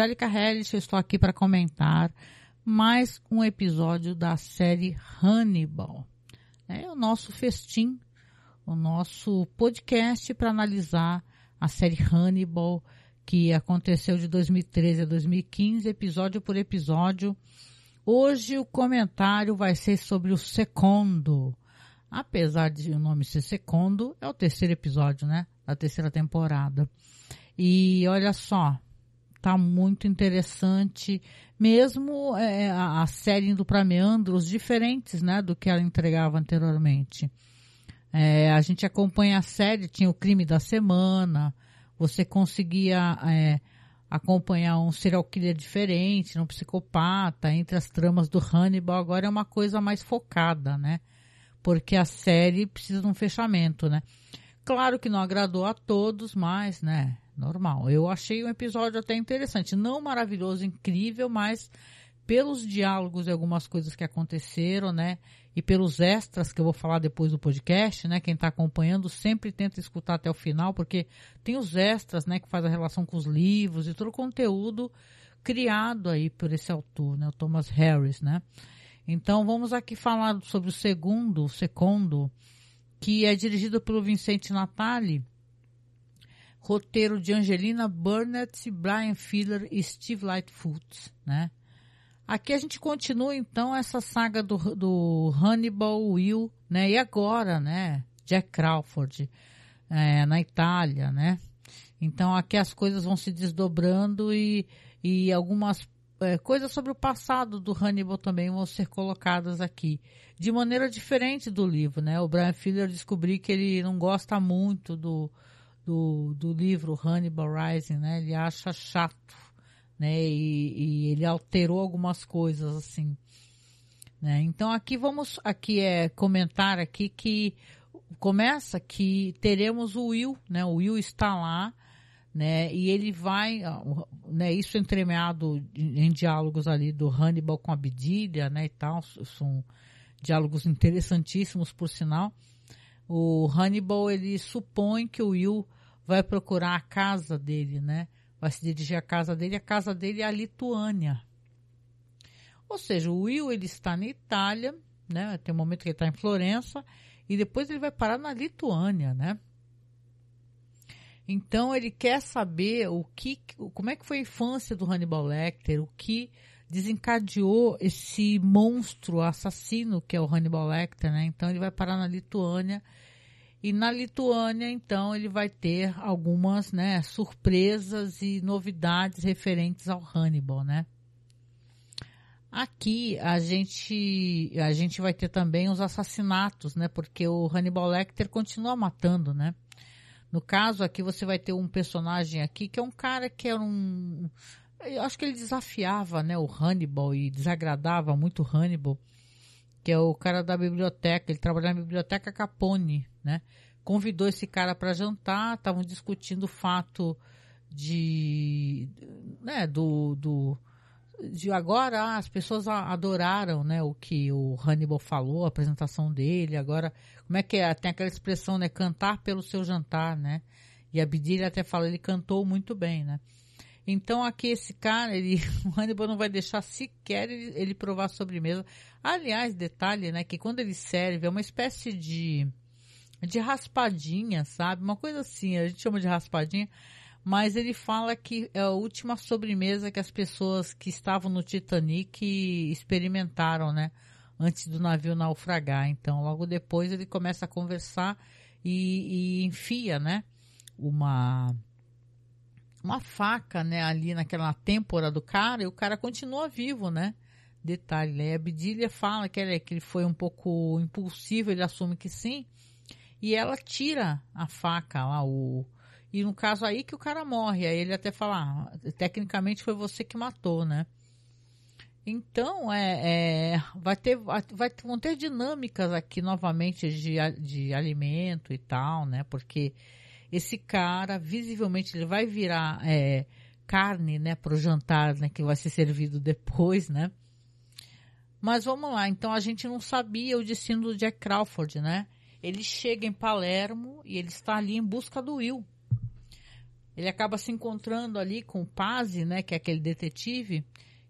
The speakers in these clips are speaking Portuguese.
Angélica Hellis, estou aqui para comentar mais um episódio da série Hannibal. É o nosso festim, o nosso podcast para analisar a série Hannibal, que aconteceu de 2013 a 2015, episódio por episódio. Hoje o comentário vai ser sobre o Secondo. Apesar de o nome ser Secondo, é o terceiro episódio, né? Da terceira temporada. E olha só, tá muito interessante, mesmo é, a, a, série indo para meandros diferentes, né, do que ela entregava anteriormente. É, a gente acompanha a série, tinha o crime da semana, você conseguia é, acompanhar um serial killer diferente, um psicopata, entre as tramas do Hannibal, agora é uma coisa mais focada, né? Porque a série precisa de um fechamento, né? Claro que não agradou a todos, mas, né, normal. Eu achei um episódio até interessante. Não maravilhoso, incrível, mas pelos diálogos e algumas coisas que aconteceram, né? E pelos extras que eu vou falar depois do podcast, né? Quem está acompanhando sempre tenta escutar até o final, porque tem os extras, né? Que faz a relação com os livros e todo o conteúdo criado aí por esse autor, né? O Thomas Harris, né? Então vamos aqui falar sobre o segundo, o segundo, que é dirigido pelo Vicente Natali, roteiro de Angelina Burnett, Brian Filler e Steve Lightfoot, né? Aqui a gente continua então essa saga do, do Hannibal Will, né? E agora, né? Jack Crawford é, na Itália, né? Então aqui as coisas vão se desdobrando e, e algumas é, coisas sobre o passado do Hannibal também vão ser colocadas aqui. De maneira diferente do livro, né? O Brian Filler descobriu que ele não gosta muito do, do, do livro Hannibal Rising, né? Ele acha chato, né? E, e ele alterou algumas coisas assim, né? Então aqui vamos aqui é comentar aqui que começa que teremos o Will, né? O Will está lá, né? E ele vai, né? Isso entremeado em diálogos ali do Hannibal com a Bidilha, né? E tal, são diálogos interessantíssimos por sinal. O Hannibal ele supõe que o Will vai procurar a casa dele, né? Vai se dirigir à casa dele. A casa dele é a Lituânia. Ou seja, o Will ele está na Itália, né? Tem um momento que ele está em Florença e depois ele vai parar na Lituânia, né? Então ele quer saber o que, como é que foi a infância do Hannibal Lecter, o que desencadeou esse monstro assassino que é o Hannibal Lecter, né? Então ele vai parar na Lituânia e na Lituânia, então, ele vai ter algumas né, surpresas e novidades referentes ao Hannibal, né? Aqui a gente a gente vai ter também os assassinatos, né? Porque o Hannibal Lecter continua matando, né? No caso aqui você vai ter um personagem aqui que é um cara que era um eu acho que ele desafiava, né, o Hannibal e desagradava muito o Hannibal que é o cara da biblioteca, ele trabalhava na biblioteca Capone, né? Convidou esse cara para jantar, estavam discutindo o fato de, né, do, do de agora as pessoas adoraram, né, o que o Hannibal falou, a apresentação dele, agora, como é que é? Tem aquela expressão, né, cantar pelo seu jantar, né? E a Bidilha até fala, ele cantou muito bem, né? Então aqui esse cara, ele, o Hannibal não vai deixar sequer ele, ele provar a sobremesa. Aliás, detalhe, né, que quando ele serve é uma espécie de de raspadinha, sabe? Uma coisa assim, a gente chama de raspadinha, mas ele fala que é a última sobremesa que as pessoas que estavam no Titanic experimentaram, né? Antes do navio naufragar. Então, logo depois ele começa a conversar e, e enfia, né? Uma uma faca, né, ali naquela têmpora do cara e o cara continua vivo, né? Detalhe, né? A Abdília fala que ele, que ele foi um pouco impulsivo, ele assume que sim, e ela tira a faca lá, o... E no caso aí que o cara morre, aí ele até fala, ah, tecnicamente foi você que matou, né? Então, é, é, vai ter, vai, vão ter dinâmicas aqui novamente de, de alimento e tal, né? Porque esse cara, visivelmente, ele vai virar é, carne, né, para o jantar, né, que vai ser servido depois, né? Mas vamos lá, então a gente não sabia o destino do Jack Crawford, né? Ele chega em Palermo e ele está ali em busca do Will. ele acaba se encontrando ali com o Pazzi, né, que é aquele detetive,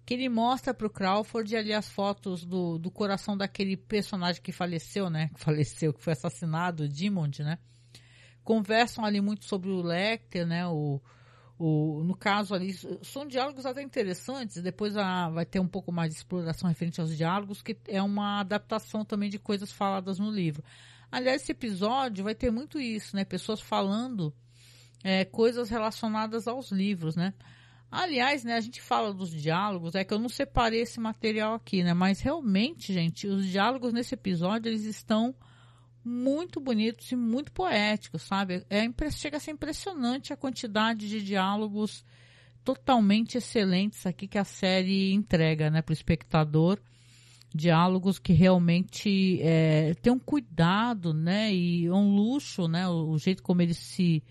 que ele mostra para o Crawford ali as fotos do, do coração daquele personagem que faleceu, né, que faleceu, que foi assassinado, o Dimond, né. Conversam ali muito sobre o Lecter, né, o, o, no caso ali, são diálogos até interessantes, depois a, vai ter um pouco mais de exploração referente aos diálogos, que é uma adaptação também de coisas faladas no livro. Aliás, esse episódio vai ter muito isso, né? Pessoas falando é, coisas relacionadas aos livros, né? Aliás, né, a gente fala dos diálogos, é que eu não separei esse material aqui, né? Mas realmente, gente, os diálogos nesse episódio, eles estão muito bonitos e muito poéticos, sabe? É, chega a ser impressionante a quantidade de diálogos totalmente excelentes aqui que a série entrega, né, para o espectador. Diálogos que realmente é, tem um cuidado, né, e um luxo, né, o, o jeito como eles se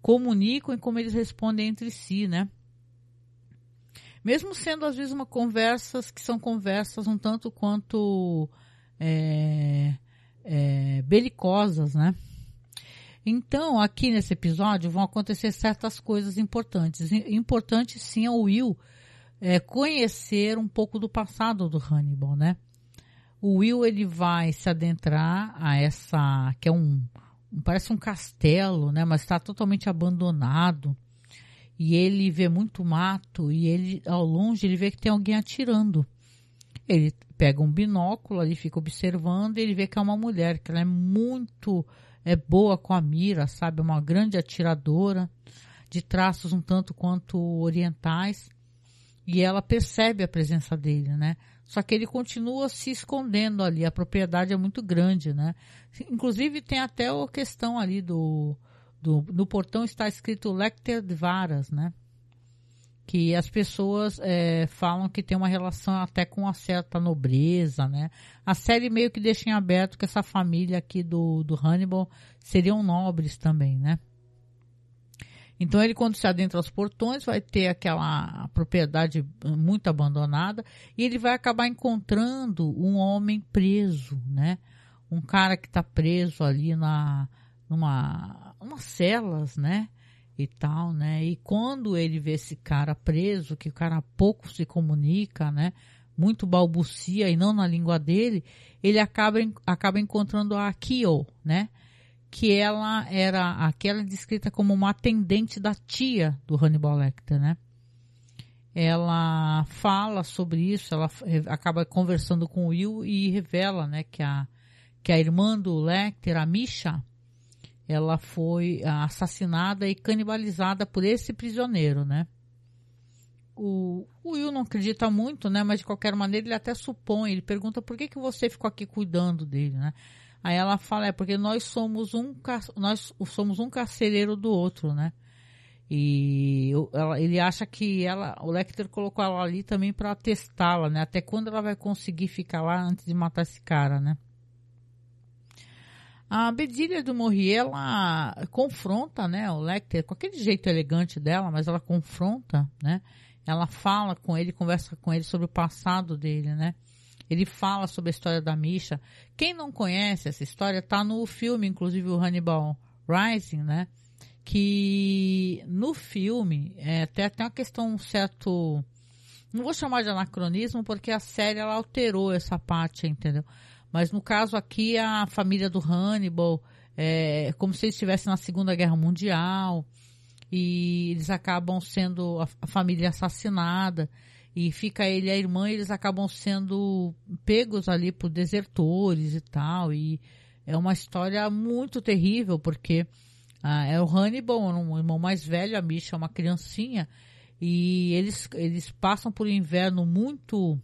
comunicam e como eles respondem entre si, né? Mesmo sendo às vezes uma conversas que são conversas um tanto quanto é, é, belicosas, né? Então, aqui nesse episódio vão acontecer certas coisas importantes. Importante sim é o Will é, conhecer um pouco do passado do Hannibal, né? O Will ele vai se adentrar a essa que é um parece um castelo, né? Mas está totalmente abandonado e ele vê muito mato e ele ao longe ele vê que tem alguém atirando. Ele pega um binóculo ali, fica observando, e ele vê que é uma mulher, que ela é muito é boa com a mira, sabe? Uma grande atiradora, de traços um tanto quanto orientais. E ela percebe a presença dele, né? Só que ele continua se escondendo ali, a propriedade é muito grande, né? Inclusive tem até a questão ali do, do no portão está escrito Lecter de Varas, né? Que as pessoas é, falam que tem uma relação até com uma certa nobreza, né? A série meio que deixa em aberto que essa família aqui do, do Hannibal seriam nobres também, né? Então ele quando se adentra aos portões vai ter aquela propriedade muito abandonada e ele vai acabar encontrando um homem preso, né? Um cara que está preso ali na numa umas celas, né? E tal, né? E quando ele vê esse cara preso, que o cara pouco se comunica, né? Muito balbucia e não na língua dele, ele acaba, acaba encontrando a Kyo, né? Que ela era aquela descrita como uma atendente da tia do Hannibal Lecter, né? Ela fala sobre isso, ela acaba conversando com o Will e revela, né, que a, que a irmã do Lecter, a Misha, ela foi assassinada e canibalizada por esse prisioneiro, né? O, o Will não acredita muito, né? Mas de qualquer maneira ele até supõe, ele pergunta por que, que você ficou aqui cuidando dele, né? Aí ela fala, é porque nós somos um, nós somos um carcereiro do outro, né? E ela, ele acha que ela, o Lecter colocou ela ali também para testá-la, né? Até quando ela vai conseguir ficar lá antes de matar esse cara, né? A Bedilha do Morri, ela confronta, né, o Lecter com aquele jeito elegante dela, mas ela confronta, né? Ela fala com ele, conversa com ele sobre o passado dele, né? Ele fala sobre a história da Misha. Quem não conhece essa história tá no filme, inclusive o Hannibal Rising, né? Que no filme é, tem até uma questão um certo não vou chamar de anacronismo porque a série ela alterou essa parte, entendeu? Mas no caso aqui, a família do Hannibal, é como se eles estivessem na Segunda Guerra Mundial e eles acabam sendo a, a família assassinada e fica ele e a irmã, eles acabam sendo pegos ali por desertores e tal. E é uma história muito terrível, porque ah, é o Hannibal, um irmão mais velho, a Misha é uma criancinha, e eles, eles passam por um inverno muito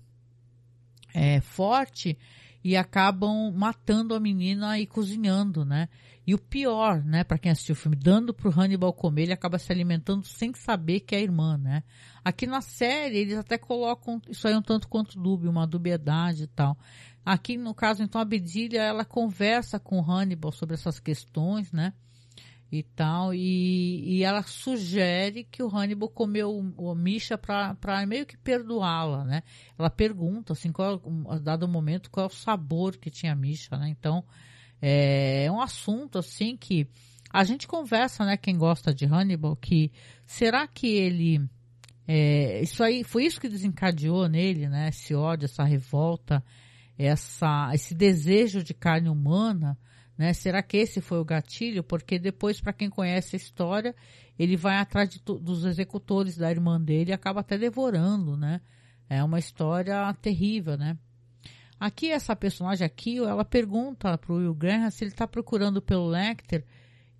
é, forte e acabam matando a menina e cozinhando, né? E o pior, né, para quem assistiu o filme, dando pro Hannibal comer, ele acaba se alimentando sem saber que é a irmã, né? Aqui na série, eles até colocam isso aí um tanto quanto dúbio, uma dubiedade e tal. Aqui, no caso, então, a Bedilha, ela conversa com o Hannibal sobre essas questões, né? E tal, e, e ela sugere que o Hannibal comeu o, o Misha para meio que perdoá-la, né? Ela pergunta, assim, qual, dado momento, qual é o sabor que tinha a Misha, né? Então, é, é um assunto, assim, que a gente conversa, né, quem gosta de Hannibal, que será que ele é, isso aí foi isso que desencadeou nele, né? Esse ódio, essa revolta, essa, esse desejo de carne humana, né? Será que esse foi o gatilho? Porque depois, para quem conhece a história, ele vai atrás de, dos executores da irmã dele e acaba até devorando, né? É uma história terrível, né? Aqui essa personagem aqui, ela pergunta para o Will Graham se ele está procurando pelo Lecter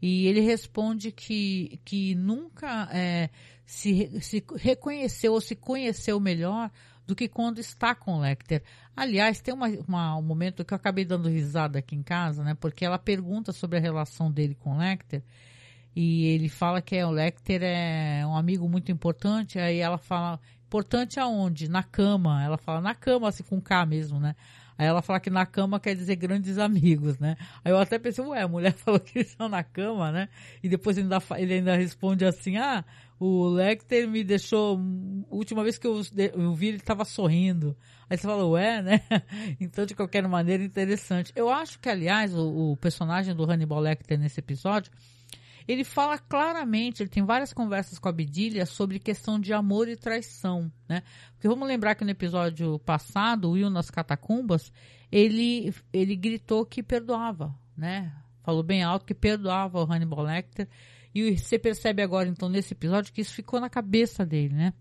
e ele responde que, que nunca é, se, se reconheceu ou se conheceu melhor do que quando está com o Lecter. Aliás, tem uma, uma, um momento que eu acabei dando risada aqui em casa, né? Porque ela pergunta sobre a relação dele com o Lecter e ele fala que é, o Lecter é um amigo muito importante. Aí ela fala, importante aonde? Na cama. Ela fala, na cama, assim, com K mesmo, né? Aí ela fala que na cama quer dizer grandes amigos, né? Aí eu até pensei, ué, a mulher falou que eles estão na cama, né? E depois ele ainda, ele ainda responde assim, ah, o Lecter me deixou, última vez que eu, vi ele estava sorrindo. Aí você fala, ué, né? Então, de qualquer maneira, interessante. Eu acho que, aliás, o, o personagem do Hannibal Lecter nesse episódio, ele fala claramente, ele tem várias conversas com a Bidilha sobre questão de amor e traição, né? Porque vamos lembrar que no episódio passado, o Will nas catacumbas, ele, ele gritou que perdoava, né? Falou bem alto que perdoava o Hannibal Lecter. E você percebe agora, então, nesse episódio, que isso ficou na cabeça dele, né?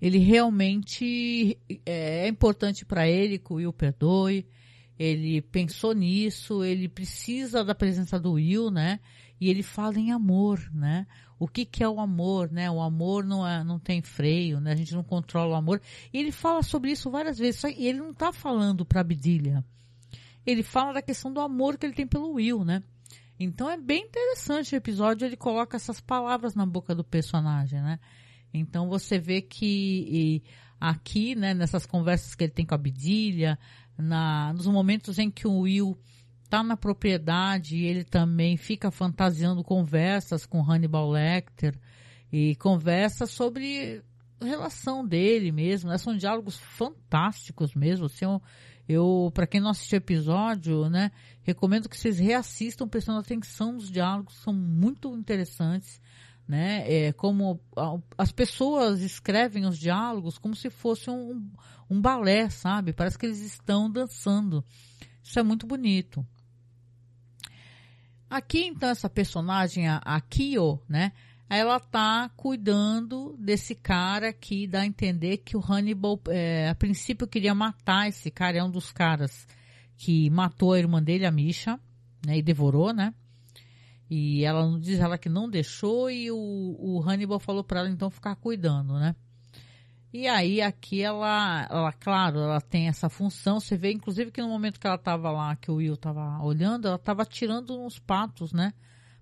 Ele realmente é, é importante para ele que o Will perdoe. Ele pensou nisso, ele precisa da presença do Will, né? e ele fala em amor, né? O que, que é o amor, né? O amor não, é, não tem freio, né? A gente não controla o amor. E ele fala sobre isso várias vezes, só, e ele não está falando para Abdília. Ele fala da questão do amor que ele tem pelo Will, né? Então é bem interessante o episódio, ele coloca essas palavras na boca do personagem, né? Então você vê que aqui, né, nessas conversas que ele tem com a Abdília, na, nos momentos em que o Will está na propriedade e ele também fica fantasiando conversas com Hannibal Lecter e conversa sobre relação dele mesmo, né? São diálogos fantásticos mesmo. Assim, eu, eu para quem não assistiu o episódio, né, recomendo que vocês reassistam prestando atenção nos diálogos, são muito interessantes, né? É como as pessoas escrevem os diálogos como se fosse um, um balé, sabe? Parece que eles estão dançando. Isso é muito bonito. Aqui, então, essa personagem, a, a Kyo, né? Ela tá cuidando desse cara que dá a entender que o Hannibal, é, a princípio, queria matar esse cara. É um dos caras que matou a irmã dele, a Misha, né? E devorou, né? E ela diz ela que não deixou e o, o Hannibal falou para ela então ficar cuidando, né? E aí aqui ela, ela, claro, ela tem essa função. Você vê, inclusive, que no momento que ela estava lá, que o Will estava olhando, ela estava tirando uns patos, né?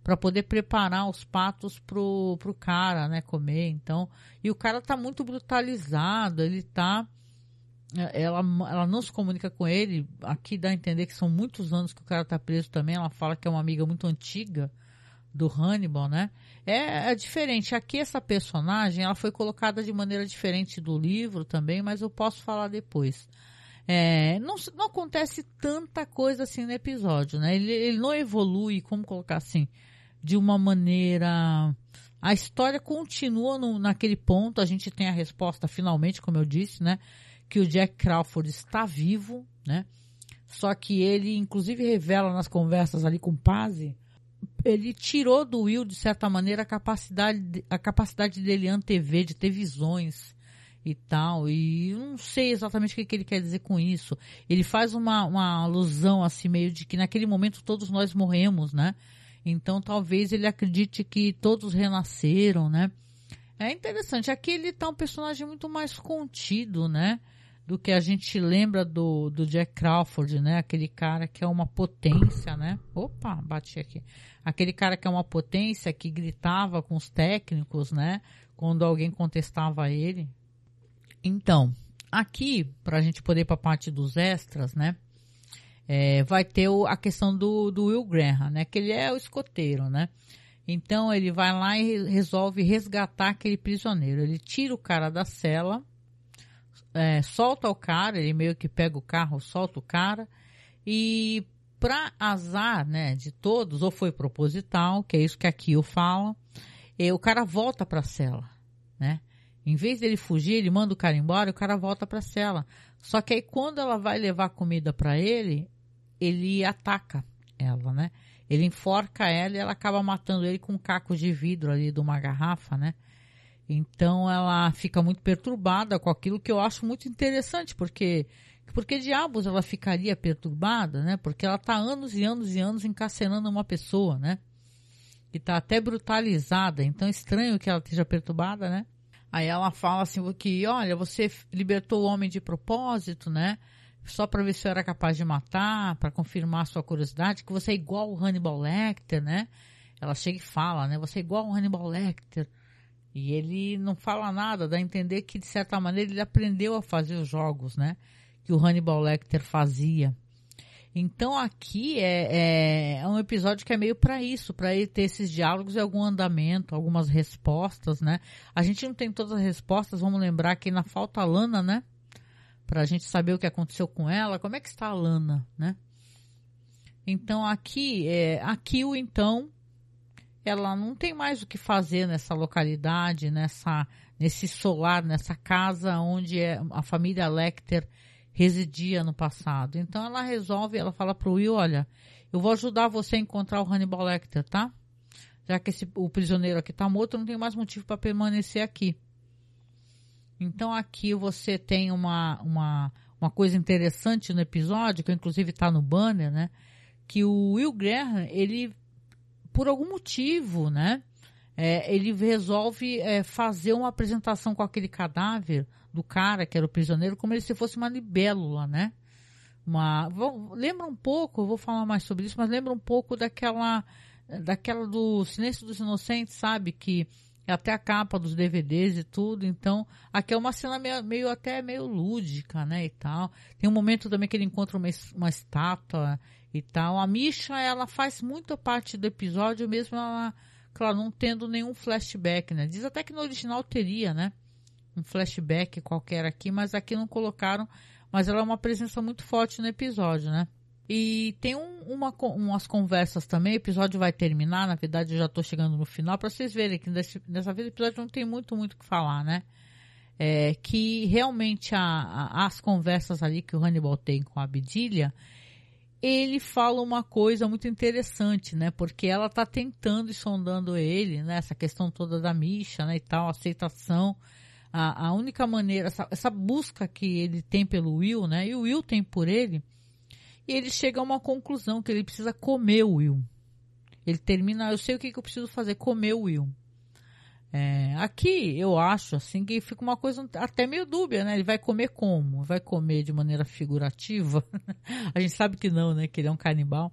Para poder preparar os patos pro, pro cara, né? Comer. Então, e o cara tá muito brutalizado. Ele tá, ela, ela não se comunica com ele. Aqui dá a entender que são muitos anos que o cara tá preso também. Ela fala que é uma amiga muito antiga do Hannibal, né? É, é, diferente. Aqui essa personagem, ela foi colocada de maneira diferente do livro também, mas eu posso falar depois. É, não, não acontece tanta coisa assim no episódio, né? Ele, ele não evolui, como colocar assim, de uma maneira... A história continua no, naquele ponto, a gente tem a resposta finalmente, como eu disse, né? Que o Jack Crawford está vivo, né? Só que ele, inclusive, revela nas conversas ali com Pazzi, ele tirou do Will, de certa maneira, a capacidade, a capacidade dele antever, de ter visões e tal. E eu não sei exatamente o que, que ele quer dizer com isso. Ele faz uma, uma alusão, assim, meio de que naquele momento todos nós morremos, né? Então talvez ele acredite que todos renasceram, né? É interessante. Aqui ele tá um personagem muito mais contido, né? do que a gente lembra do, do Jack Crawford, né? Aquele cara que é uma potência, né? Opa, bati aqui. Aquele cara que é uma potência que gritava com os técnicos, né? Quando alguém contestava ele. Então, aqui, para a gente poder ir para a parte dos extras, né? É, vai ter o, a questão do, do Will Graham, né? Que ele é o escoteiro, né? Então ele vai lá e resolve resgatar aquele prisioneiro. Ele tira o cara da cela é, solta o cara, ele meio que pega o carro, solta o cara e para azar, né, de todos, ou foi proposital, que é isso que aqui eu falo, e o cara volta para a cela, né? Em vez dele fugir, ele manda o cara embora, o cara volta para a cela. Só que aí quando ela vai levar comida para ele, ele ataca ela, né? Ele enforca ela e ela acaba matando ele com um caco de vidro ali de uma garrafa, né? Então ela fica muito perturbada com aquilo que eu acho muito interessante, porque porque diabos ela ficaria perturbada, né? Porque ela está anos e anos e anos encarcerando uma pessoa, né? Que está até brutalizada. Então é estranho que ela esteja perturbada, né? Aí ela fala assim que, olha, você libertou o homem de propósito, né? Só para ver se eu era capaz de matar, para confirmar sua curiosidade, que você é igual o Hannibal Lecter, né? Ela chega e fala, né? Você é igual o Hannibal Lecter. E ele não fala nada, dá a entender que, de certa maneira, ele aprendeu a fazer os jogos, né? Que o Hannibal Lecter fazia. Então aqui é, é, é um episódio que é meio para isso, para ele ter esses diálogos e algum andamento, algumas respostas, né? A gente não tem todas as respostas, vamos lembrar que na falta Lana, né? Para a gente saber o que aconteceu com ela, como é que está a Lana, né? Então aqui, é, aqui o então, ela não tem mais o que fazer nessa localidade, nessa, nesse solar, nessa casa onde é a família Lecter residia no passado. Então ela resolve, ela fala para o Will, olha, eu vou ajudar você a encontrar o Hannibal Lecter, tá? Já que esse, o prisioneiro aqui está morto, não tem mais motivo para permanecer aqui. Então aqui você tem uma, uma, uma coisa interessante no episódio, que inclusive está no banner, né? Que o Will Graham, ele, por algum motivo, né? É, ele resolve é, fazer uma apresentação com aquele cadáver do cara que era o prisioneiro como se fosse uma libélula, né? Uma, vou, lembra um pouco, eu vou falar mais sobre isso, mas lembra um pouco daquela daquela do Silêncio dos Inocentes, sabe? Que até a capa dos DVDs e tudo. Então, aqui é uma cena meio, meio, até meio lúdica, né? E tal. Tem um momento também que ele encontra uma, uma estátua e tal. A Misha, ela faz muito parte do episódio, mesmo ela, claro, não tendo nenhum flashback, né? Diz até que no original teria, né? um flashback qualquer aqui, mas aqui não colocaram. Mas ela é uma presença muito forte no episódio, né? E tem um, uma, umas conversas também, o episódio vai terminar, na verdade eu já estou chegando no final, para vocês verem que desse, dessa vez o episódio não tem muito, muito o que falar, né? É, que realmente a, a, as conversas ali que o Hannibal tem com a Abdilia, ele fala uma coisa muito interessante, né? Porque ela está tentando e sondando ele, né? Essa questão toda da Misha, né? E tal, aceitação a, a única maneira, essa, essa, busca que ele tem pelo Will, né? E o Will tem por ele, e ele chega a uma conclusão que ele precisa comer o Will. Ele termina, eu sei o que, que eu preciso fazer, comer o Will. É, aqui eu acho assim que fica uma coisa até meio dúbia, né? Ele vai comer como? Vai comer de maneira figurativa? a gente sabe que não, né? Que ele é um canibal.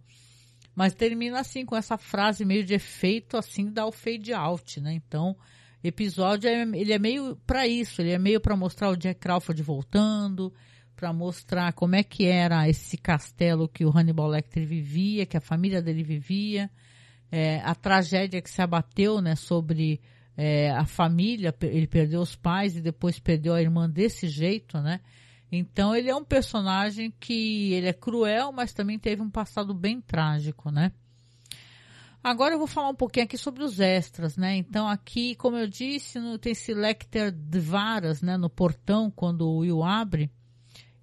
Mas termina assim com essa frase meio de efeito assim dá o fade out, né? Então episódio é, ele é meio para isso, ele é meio para mostrar o Jack Crawford voltando, para mostrar como é que era esse castelo que o Hannibal Lecter vivia, que a família dele vivia, é, a tragédia que se abateu, né, sobre é, a família, ele perdeu os pais e depois perdeu a irmã desse jeito, né? Então ele é um personagem que ele é cruel, mas também teve um passado bem trágico, né? Agora eu vou falar um pouquinho aqui sobre os extras, né? Então aqui, como eu disse, no, tem esse Lecter de varas, né? No portão, quando o Will abre.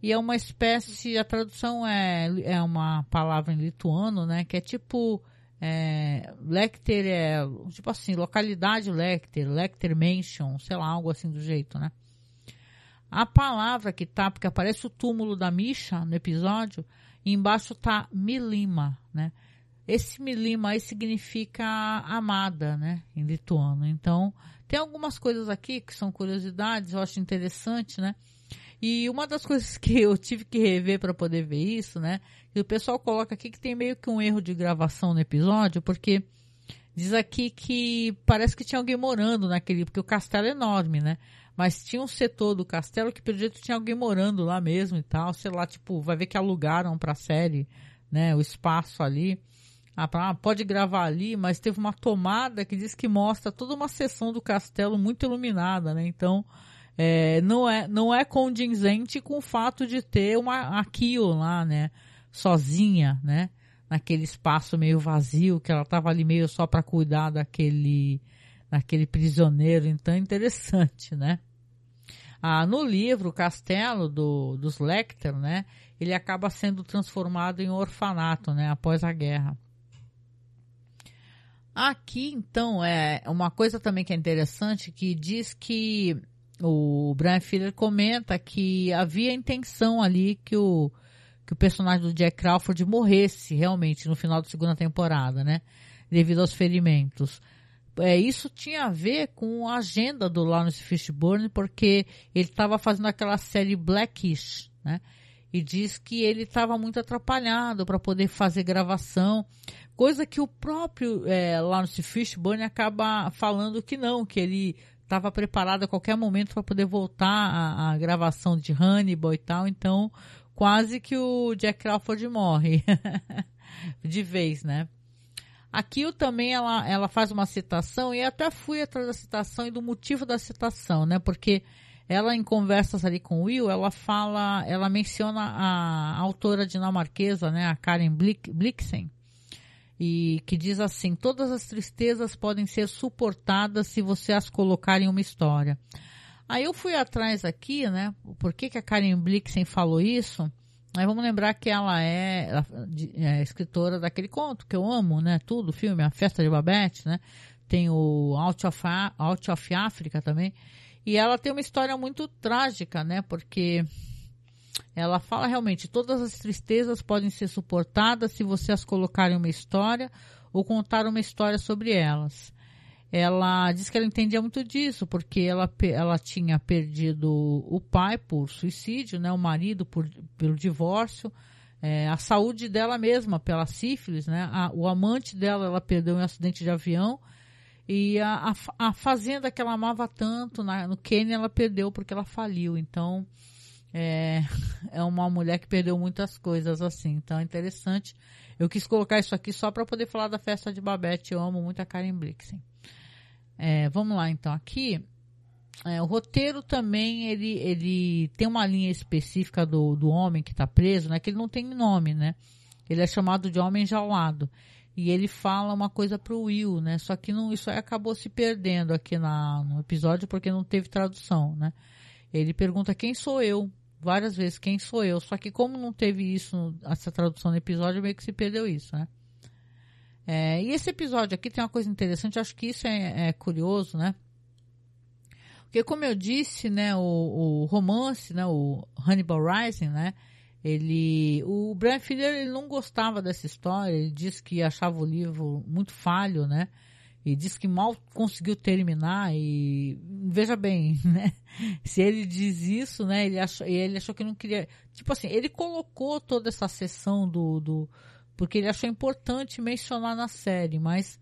E é uma espécie, a tradução é, é uma palavra em lituano, né? Que é tipo, é, Lecter é, tipo assim, localidade Lecter, Lecter Mansion, sei lá, algo assim do jeito, né? A palavra que tá, porque aparece o túmulo da Misha no episódio, embaixo tá Milima, né? Esse milima aí significa amada, né, em lituano. Então, tem algumas coisas aqui que são curiosidades, eu acho interessante, né? E uma das coisas que eu tive que rever para poder ver isso, né? E o pessoal coloca aqui que tem meio que um erro de gravação no episódio, porque diz aqui que parece que tinha alguém morando naquele, porque o castelo é enorme, né? Mas tinha um setor do castelo que pelo jeito tinha alguém morando lá mesmo e tal, sei lá, tipo, vai ver que alugaram para a série, né, o espaço ali. Ah, pode gravar ali, mas teve uma tomada que diz que mostra toda uma seção do castelo muito iluminada, né? Então, é, não, é, não é condizente com o fato de ter uma Akio lá, né? Sozinha, né? naquele espaço meio vazio, que ela estava ali meio só para cuidar daquele, daquele prisioneiro. Então é interessante, né? Ah, no livro, o castelo do, dos Lecter, né? Ele acaba sendo transformado em orfanato, né? Após a guerra. Aqui, então, é uma coisa também que é interessante, que diz que o Brian Filler comenta que havia intenção ali que o, que o personagem do Jack Crawford morresse realmente no final da segunda temporada, né? Devido aos ferimentos. É, isso tinha a ver com a agenda do Lawrence Fishburne, porque ele estava fazendo aquela série Blackish, né? E diz que ele estava muito atrapalhado para poder fazer gravação, coisa que o próprio é, Lawrence Fishburne acaba falando que não, que ele estava preparado a qualquer momento para poder voltar à, gravação de Hannibal e tal, então quase que o Jack Crawford morre de vez, né? Aqui também ela, ela faz uma citação e até fui atrás da citação e do motivo da citação, né? Porque ela em conversas ali com o Will, ela fala, ela menciona a, autora dinamarquesa, né, a Karen Blixen, e que diz assim: todas as tristezas podem ser suportadas se você as colocar em uma história. Aí eu fui atrás aqui, né? Por que, que a Karen Blixen falou isso? Aí vamos lembrar que ela é, é, escritora daquele conto que eu amo, né? Tudo, filme, A Festa de Babette, né? Tem o Out of, Out of Africa também. E ela tem uma história muito trágica, né? Porque ela fala realmente, todas as tristezas podem ser suportadas se você as colocar em uma história ou contar uma história sobre elas. Ela diz que ela entendia muito disso, porque ela, ela tinha perdido o pai por suicídio, né, o marido por, pelo divórcio, é, a saúde dela mesma pela sífilis, né, a, o amante dela ela perdeu em um acidente de avião e a, a, a fazenda que ela amava tanto na, no Quênia ela perdeu porque ela faliu. Então, é, é uma mulher que perdeu muitas coisas assim. Então é interessante. Eu quis colocar isso aqui só para poder falar da festa de Babette. Eu amo muito a Karen Blixen. É, vamos lá então aqui. É, o roteiro também ele, ele tem uma linha específica do, do homem que está preso, né? Que ele não tem nome, né? Ele é chamado de homem enjaulado. E ele fala uma coisa pro Will, né? Só que não, isso acabou se perdendo aqui na, no episódio porque não teve tradução, né? Ele pergunta quem sou eu? Várias vezes quem sou eu. Só que como não teve isso, essa tradução no episódio, meio que se perdeu isso, né? É, e esse episódio aqui tem uma coisa interessante, acho que isso é, é curioso, né? Porque como eu disse, né, o, o, romance, né, o Hannibal Rising, né, ele, o Brian Fuller, ele não gostava dessa história, ele disse que achava o livro muito falho, né, e disse que mal conseguiu terminar e veja bem, né? Se ele diz isso, né? Ele achou, ele achou que não queria, tipo assim, ele colocou toda essa sessão do, do porque ele achou importante mencionar na série, mas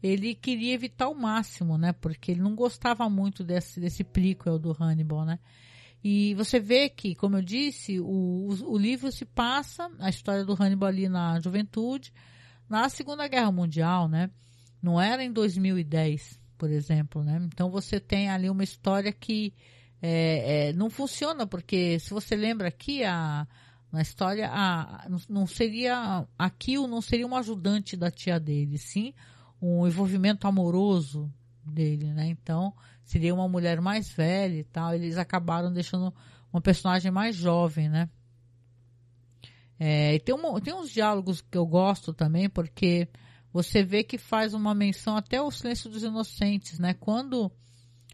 ele queria evitar o máximo, né? Porque ele não gostava muito desse desse prequel do Hannibal, né? E você vê que, como eu disse, o, o livro se passa a história do Hannibal ali na juventude, na Segunda Guerra Mundial, né? Não era em 2010, por exemplo, né? Então você tem ali uma história que é, é, não funciona, porque se você lembra aqui, a, na história, a, não seria, a Kill não seria um ajudante da tia dele, sim um envolvimento amoroso dele, né? Então, seria uma mulher mais velha e tal. Eles acabaram deixando uma personagem mais jovem, né? É, e tem, uma, tem uns diálogos que eu gosto também, porque você vê que faz uma menção até ao silêncio dos inocentes, né? Quando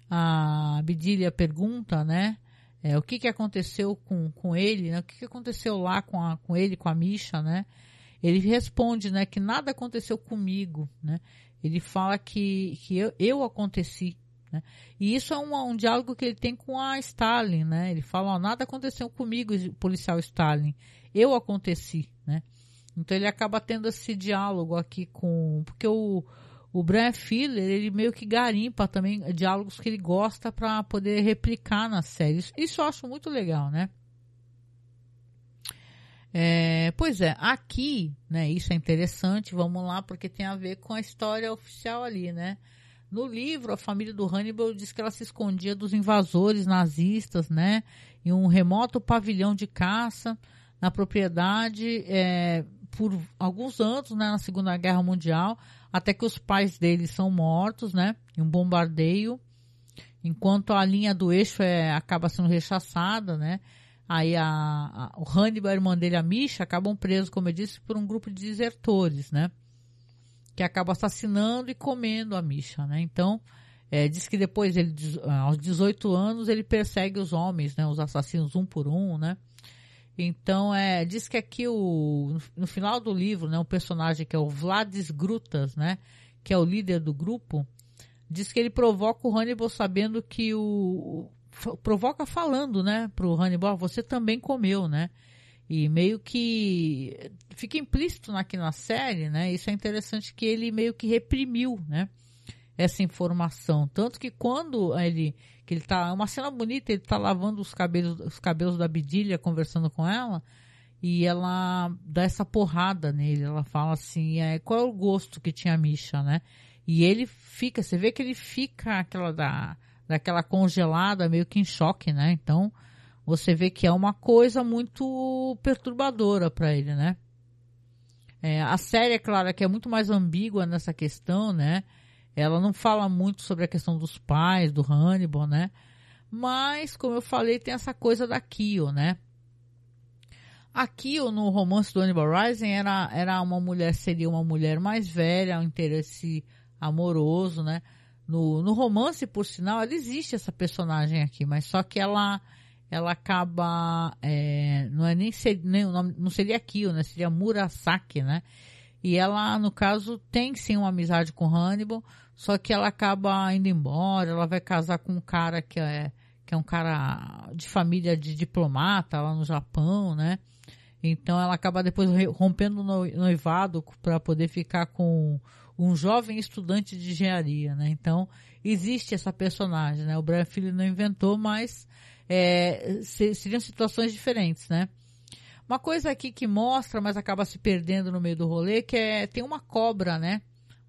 a Bidília pergunta, né? É, o que, que aconteceu com, com ele, né? O que, que aconteceu lá com, a, com ele, com a Misha, né? Ele responde, né? Que nada aconteceu comigo, né? Ele fala que, que eu, eu aconteci, né? E isso é um, um diálogo que ele tem com a Stalin, né? Ele fala, ó, nada aconteceu comigo, policial Stalin. Eu aconteci, né? Então ele acaba tendo esse diálogo aqui com. Porque o, o Brian Filler, ele meio que garimpa também diálogos que ele gosta para poder replicar na série. Isso, isso, eu acho muito legal, né? É, pois é, aqui, né, isso é interessante, vamos lá, porque tem a ver com a história oficial ali, né? No livro, a família do Hannibal diz que ela se escondia dos invasores nazistas, né? Em um remoto pavilhão de caça na propriedade é, por alguns anos, né, na Segunda Guerra Mundial, até que os pais dele são mortos, né, em um bombardeio, enquanto a linha do eixo é, acaba sendo rechaçada, né, aí a, a, o Hannibal e a irmã dele, a Misha, acabam presos, como eu disse, por um grupo de desertores, né, que acaba assassinando e comendo a Misha, né, então... É, diz que depois, ele, aos 18 anos, ele persegue os homens, né, os assassinos um por um, né, então, é, diz que aqui o, no final do livro, né, um personagem que é o Vladis Grutas, né, que é o líder do grupo, diz que ele provoca o Hannibal sabendo que o, provoca falando, né, pro Hannibal, você também comeu, né? E meio que fica implícito aqui na série, né? Isso é interessante que ele meio que reprimiu, né? Essa informação, tanto que quando ele que ele tá, é uma cena bonita, ele tá lavando os cabelos, os cabelos da Bidilha, conversando com ela, e ela dá essa porrada nele, ela fala assim, é, qual é o gosto que tinha a Misha, né? E ele fica, você vê que ele fica aquela da, daquela congelada, meio que em choque, né? Então, você vê que é uma coisa muito perturbadora para ele, né? É, a série, é claro, que é muito mais ambígua nessa questão, né? Ela não fala muito sobre a questão dos pais, do Hannibal, né? Mas, como eu falei, tem essa coisa da Kyo, né? A Kyo, no romance do Hannibal Rising, era, era uma mulher, seria uma mulher mais velha, um interesse amoroso, né? No, no romance, por sinal, ela existe essa personagem aqui, mas só que ela ela acaba é, não é nem, ser, nem não seria Kyo, né? Seria Murasaki, né? E ela, no caso, tem sim uma amizade com Hannibal, só que ela acaba indo embora, ela vai casar com um cara que é, que é um cara de família de diplomata lá no Japão, né? Então ela acaba depois rompendo o noivado para poder ficar com um jovem estudante de engenharia, né? Então existe essa personagem, né? O Brian Philly não inventou, mas é, seriam situações diferentes, né? Uma coisa aqui que mostra, mas acaba se perdendo no meio do rolê, que é tem uma cobra, né?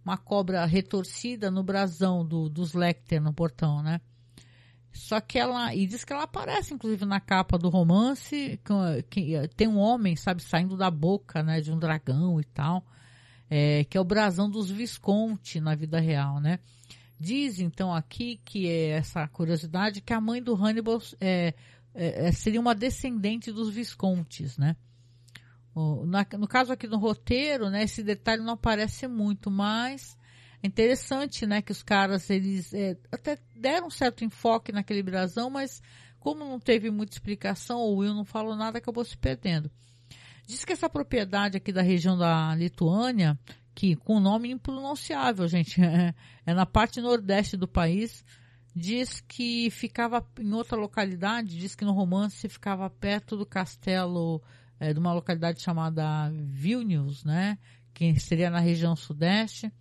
Uma cobra retorcida no brasão do, dos Lecter no portão, né? Só que ela. E diz que ela aparece, inclusive, na capa do romance. Que, tem um homem, sabe, saindo da boca, né? De um dragão e tal. É, que é o brasão dos Visconti na vida real, né? Diz então aqui que é essa curiosidade que a mãe do Hannibal é, é, é, seria uma descendente dos Viscontes, né? No caso aqui do roteiro, né, esse detalhe não aparece muito, mas é interessante, né, que os caras, eles é, até deram um certo enfoque naquele brasão, mas como não teve muita explicação, o Will não falou nada, acabou se perdendo. Diz que essa propriedade aqui da região da Lituânia, que com nome impronunciável, gente, é, é na parte nordeste do país, diz que ficava em outra localidade, diz que no romance ficava perto do castelo é, de uma localidade chamada Vilnius, né? Que seria na região sudeste.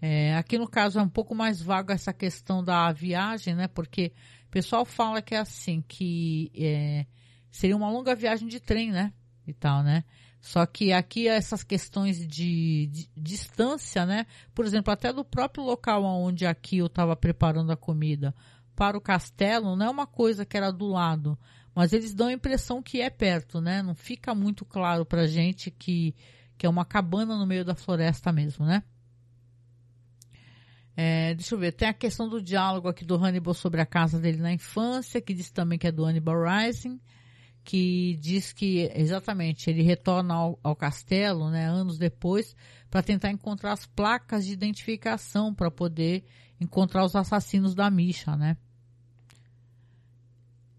É, aqui no caso é um pouco mais vago essa questão da viagem, né? Porque o pessoal fala que é assim, que é, seria uma longa viagem de trem, né? E tal, né? Só que aqui essas questões de, de, distância, né? Por exemplo, até do próprio local onde aqui eu estava preparando a comida para o castelo, não é uma coisa que era do lado, mas eles dão a impressão que é perto, né? Não fica muito claro pra gente que, que é uma cabana no meio da floresta mesmo, né? É, deixa eu ver, tem a questão do diálogo aqui do Hannibal sobre a casa dele na infância, que diz também que é do Hannibal Rising que diz que exatamente ele retorna ao, ao castelo, né, anos depois, para tentar encontrar as placas de identificação para poder encontrar os assassinos da Misha, né?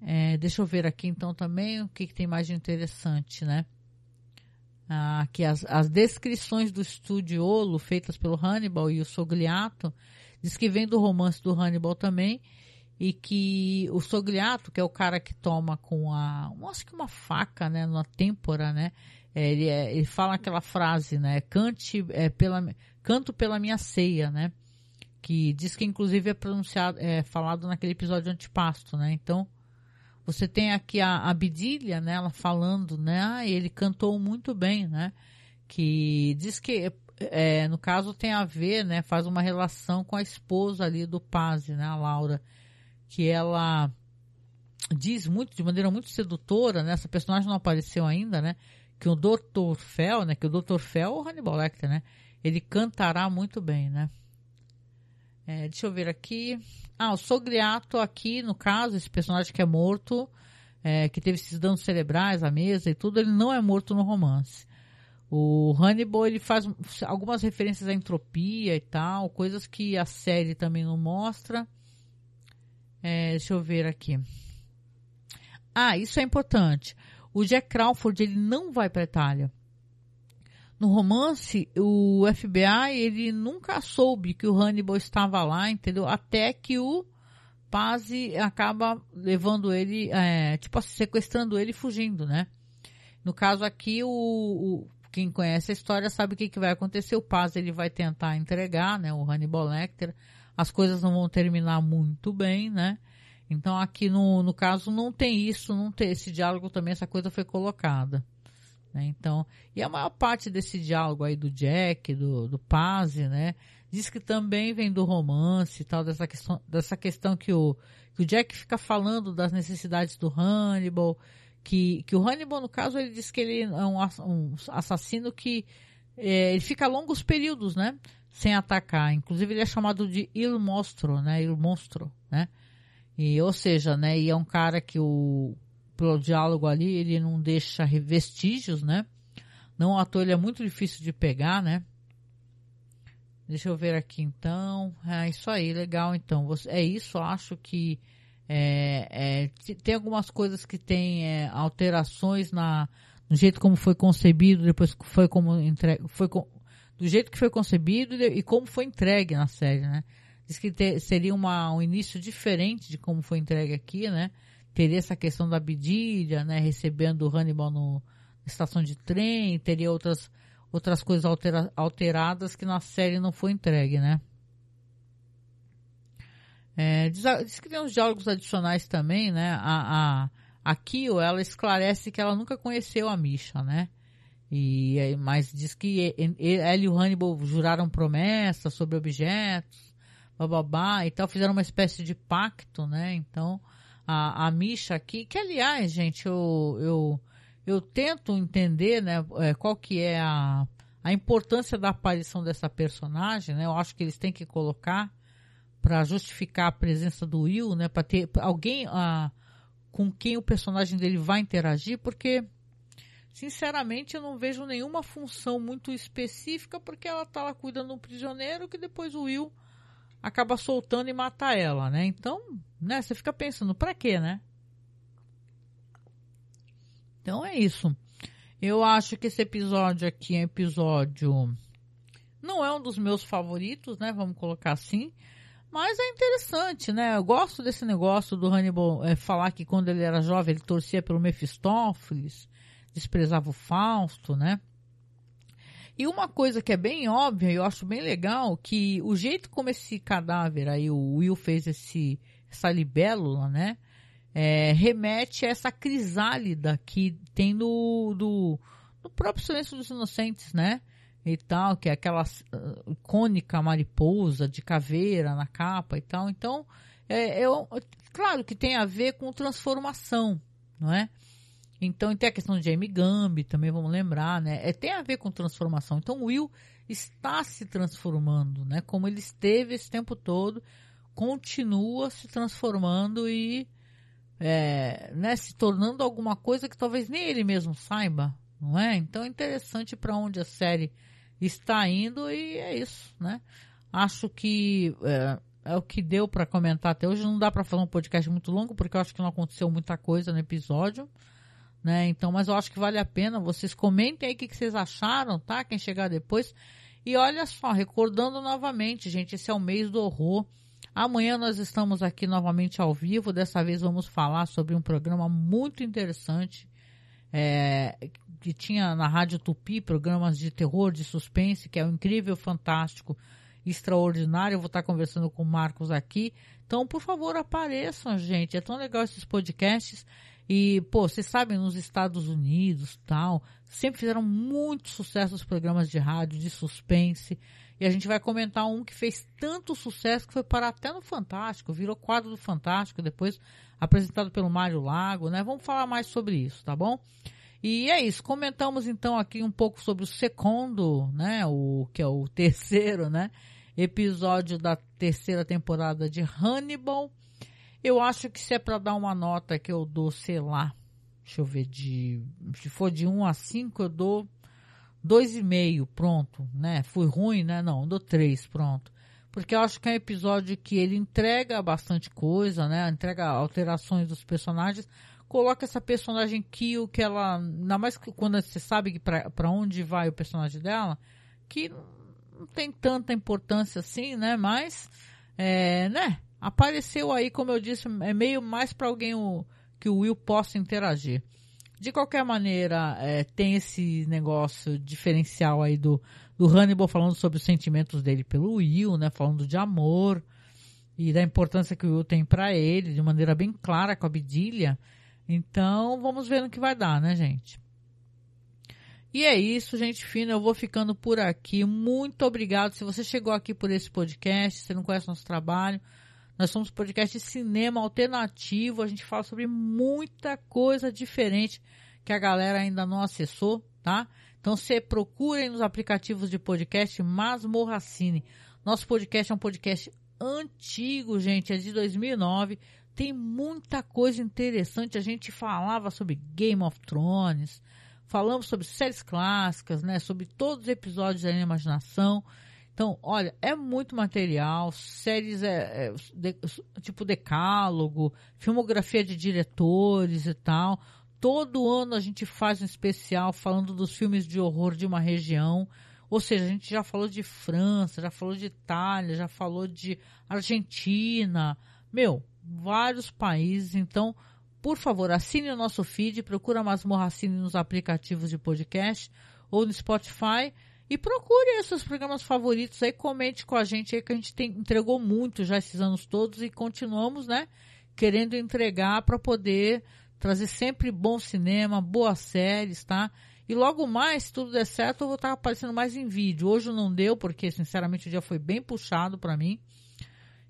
É, deixa eu ver aqui então também o que, que tem mais de interessante, né? Ah, aqui as, as descrições do estudiolo feitas pelo Hannibal e o Sogliato diz que vem do romance do Hannibal também e que o Sogliato, que é o cara que toma com a, acho que uma faca, né, na têmpora, né, é, ele, é, ele fala aquela frase, né, cante é, pela, canto pela minha ceia, né, que diz que inclusive é pronunciado, é falado naquele episódio antipasto, né, então você tem aqui a, a Bidilha, né, ela falando, né, ah, ele cantou muito bem, né, que diz que é, no caso tem a ver, né, faz uma relação com a esposa ali do Paz, né, a Laura, que ela diz muito, de maneira muito sedutora, né? Essa personagem não apareceu ainda, né? que o Dr. Fell, né? Que o Dr. Fell é o Hannibal Lecter, né? Ele cantará muito bem, né? É, deixa eu ver aqui. Ah, o Sogriato aqui, no caso, esse personagem que é morto, é, que teve esses danos cerebrais à mesa e tudo, ele não é morto no romance. O Hannibal ele faz algumas referências à entropia e tal, coisas que a série também não mostra. É, deixa eu ver aqui. Ah, isso é importante. O Jack Crawford ele não vai para Itália. No romance, o FBI ele nunca soube que o Hannibal estava lá, entendeu? Até que o Pazzi acaba levando ele, é, tipo sequestrando ele e fugindo, né? No caso aqui, o, o, quem conhece a história sabe o que, que vai acontecer. O Paz ele vai tentar entregar, né? O Hannibal Lecter. As coisas não vão terminar muito bem, né? Então aqui no, no caso não tem isso, não tem esse diálogo também, essa coisa foi colocada. Né? Então, e a maior parte desse diálogo aí do Jack, do, do Paz, né? Diz que também vem do romance e tal, dessa questão, dessa questão que o, que o Jack fica falando das necessidades do Hannibal, que, que o Hannibal, no caso, ele diz que ele é um, um assassino que é, ele fica longos períodos, né? Sem atacar. Inclusive, ele é chamado de Il Mostro, né? Il Monstro, né? E, ou seja, né, e é um cara que o pelo diálogo ali, ele não deixa vestígios, né? Não à toa ele é muito difícil de pegar, né? Deixa eu ver aqui então. É isso aí, legal então. É isso, acho que é, é, tem algumas coisas que tem é, alterações na, no jeito como foi concebido, depois foi como entregue, foi com, do jeito que foi concebido e, e como foi entregue na série, né? Diz que ter, seria uma, um início diferente de como foi entregue aqui, né? Teria essa questão da Bidilha, né? Recebendo o Hannibal no, na estação de trem, teria outras, outras coisas altera, alteradas que na série não foi entregue, né? É, diz, diz, que tem uns diálogos adicionais também, né? A, a, a ela esclarece que ela nunca conheceu a Misha, né? E, mas diz que ela e o Hannibal juraram promessas sobre objetos bababá e tal, fizeram uma espécie de pacto, né? Então, a, a Misha aqui, que aliás, gente, eu, eu, eu tento entender, né, é, qual que é a, a importância da aparição dessa personagem, né? Eu acho que eles têm que colocar para justificar a presença do Will, né? Para ter alguém a, com quem o personagem dele vai interagir, porque sinceramente eu não vejo nenhuma função muito específica, porque ela tá lá cuidando de um prisioneiro que depois o Will acaba soltando e mata ela, né? Então, né, você fica pensando, para quê, né? Então é isso. Eu acho que esse episódio aqui é episódio não é um dos meus favoritos, né? Vamos colocar assim. Mas é interessante, né? Eu gosto desse negócio do Hannibal é, falar que quando ele era jovem ele torcia pelo Mephistófeles, desprezava o Fausto, né? E uma coisa que é bem óbvia, eu acho bem legal, que o jeito como esse cadáver aí, o Will fez esse, essa libélula, né? É, remete a essa crisálida que tem no, do, no próprio Silêncio dos Inocentes, né? E tal, que é aquela uh, icônica mariposa de caveira na capa e tal. Então, é, é, claro que tem a ver com transformação, não é? Então tem a questão de Jamie Gambi, também vamos lembrar, né? É, tem a ver com transformação. Então o Will está se transformando, né? Como ele esteve esse tempo todo, continua se transformando e é, né, se tornando alguma coisa que talvez nem ele mesmo saiba, não é? Então é interessante para onde a série está indo e é isso, né? Acho que é, é o que deu para comentar até hoje. Não dá para fazer um podcast muito longo porque eu acho que não aconteceu muita coisa no episódio né? Então, mas eu acho que vale a pena. Vocês comentem aí o que, que vocês acharam, tá? Quem chegar depois. E olha só, recordando novamente, gente, esse é o mês do horror. Amanhã nós estamos aqui novamente ao vivo. Dessa vez vamos falar sobre um programa muito interessante é, que tinha na Rádio Tupi, programas de terror, de suspense, que é o incrível, fantástico, extraordinário. Eu vou estar conversando com o Marcos aqui. Então, por favor, apareçam, gente. É tão legal esses podcasts. E, pô, vocês sabem, nos Estados Unidos, tal, sempre fizeram muito sucesso os programas de rádio, de suspense. E a gente vai comentar um que fez tanto sucesso que foi parar até no Fantástico, virou quadro do Fantástico, depois apresentado pelo Mário Lago, né? Vamos falar mais sobre isso, tá bom? E é isso, comentamos então aqui um pouco sobre o segundo, né, o que é o terceiro, né, episódio da terceira temporada de Hannibal. Eu acho que se é para dar uma nota que eu dou, sei lá, deixa eu ver, de, se for de 1 a 5, eu dou 2,5, pronto, né? Fui ruim, né? Não, dou 3, pronto. Porque eu acho que é um episódio que ele entrega bastante coisa, né? Entrega alterações dos personagens, coloca essa personagem Kill, que ela, ainda mais quando você sabe para onde vai o personagem dela, que não tem tanta importância assim, né? Mas, é, né? Apareceu aí, como eu disse, é meio mais para alguém o, que o Will possa interagir. De qualquer maneira, é, tem esse negócio diferencial aí do, do Hannibal falando sobre os sentimentos dele pelo Will, né? Falando de amor e da importância que o Will tem para ele, de maneira bem clara com a Bidilha. Então, vamos ver no que vai dar, né, gente? E é isso, gente fina. Eu vou ficando por aqui. Muito obrigado. Se você chegou aqui por esse podcast, você não conhece nosso trabalho, nós somos podcast de cinema alternativo. A gente fala sobre muita coisa diferente que a galera ainda não acessou, tá? Então você procurem nos aplicativos de podcast Masmorra Cine. Nosso podcast é um podcast antigo, gente, é de 2009 tem muita coisa interessante. A gente falava sobre Game of Thrones, falamos sobre séries clássicas, né? Sobre todos os episódios da imaginação. Então, olha, é muito material, séries é, é de, tipo decálogo, filmografia de diretores e tal. Todo ano a gente faz um especial falando dos filmes de horror de uma região. Ou seja, a gente já falou de França, já falou de Itália, já falou de Argentina. Meu, vários países. Então, por favor, assine o nosso feed, procura Masmorra Cine nos aplicativos de podcast ou no Spotify e procure esses seus programas favoritos aí, comente com a gente aí que a gente tem, entregou muito já esses anos todos e continuamos, né, querendo entregar para poder trazer sempre bom cinema, boas séries, tá? E logo mais, se tudo der certo, eu vou estar aparecendo mais em vídeo. Hoje não deu, porque sinceramente o dia foi bem puxado para mim.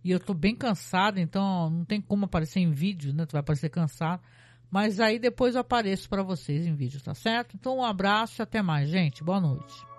E eu tô bem cansado, então não tem como aparecer em vídeo, né? Tu vai aparecer cansado. Mas aí depois eu apareço para vocês em vídeo, tá certo? Então um abraço e até mais, gente. Boa noite.